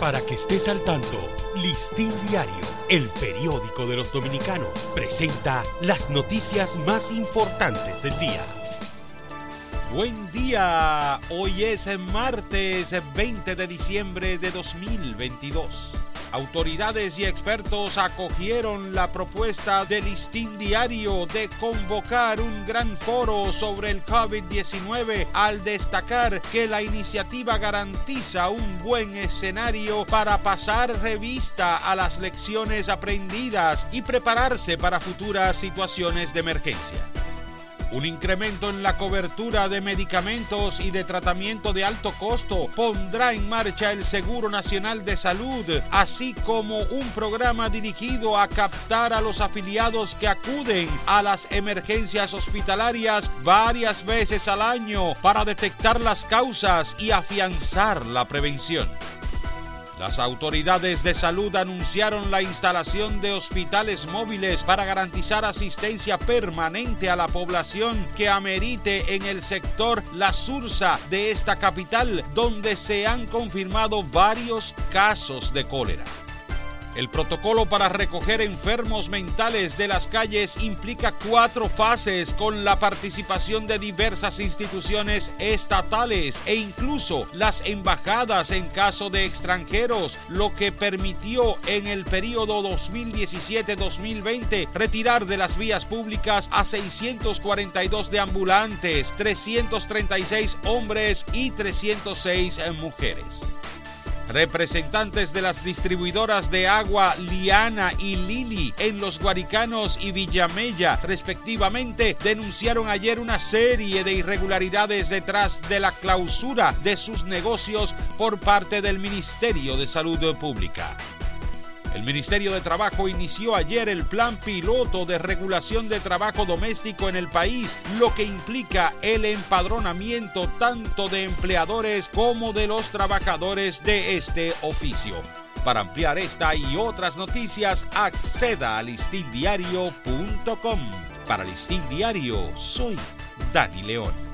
Para que estés al tanto, Listín Diario, el periódico de los dominicanos, presenta las noticias más importantes del día. Buen día, hoy es martes 20 de diciembre de 2022. Autoridades y expertos acogieron la propuesta del Listín Diario de convocar un gran foro sobre el COVID-19 al destacar que la iniciativa garantiza un buen escenario para pasar revista a las lecciones aprendidas y prepararse para futuras situaciones de emergencia. Un incremento en la cobertura de medicamentos y de tratamiento de alto costo pondrá en marcha el Seguro Nacional de Salud, así como un programa dirigido a captar a los afiliados que acuden a las emergencias hospitalarias varias veces al año para detectar las causas y afianzar la prevención. Las autoridades de salud anunciaron la instalación de hospitales móviles para garantizar asistencia permanente a la población que amerite en el sector La Sursa de esta capital, donde se han confirmado varios casos de cólera. El protocolo para recoger enfermos mentales de las calles implica cuatro fases con la participación de diversas instituciones estatales e incluso las embajadas en caso de extranjeros, lo que permitió en el periodo 2017-2020 retirar de las vías públicas a 642 deambulantes, 336 hombres y 306 mujeres. Representantes de las distribuidoras de agua Liana y Lili en Los Guaricanos y Villamella, respectivamente, denunciaron ayer una serie de irregularidades detrás de la clausura de sus negocios por parte del Ministerio de Salud Pública. El Ministerio de Trabajo inició ayer el plan piloto de regulación de trabajo doméstico en el país, lo que implica el empadronamiento tanto de empleadores como de los trabajadores de este oficio. Para ampliar esta y otras noticias, acceda a listindiario.com. Para Listín Diario, soy Dani León.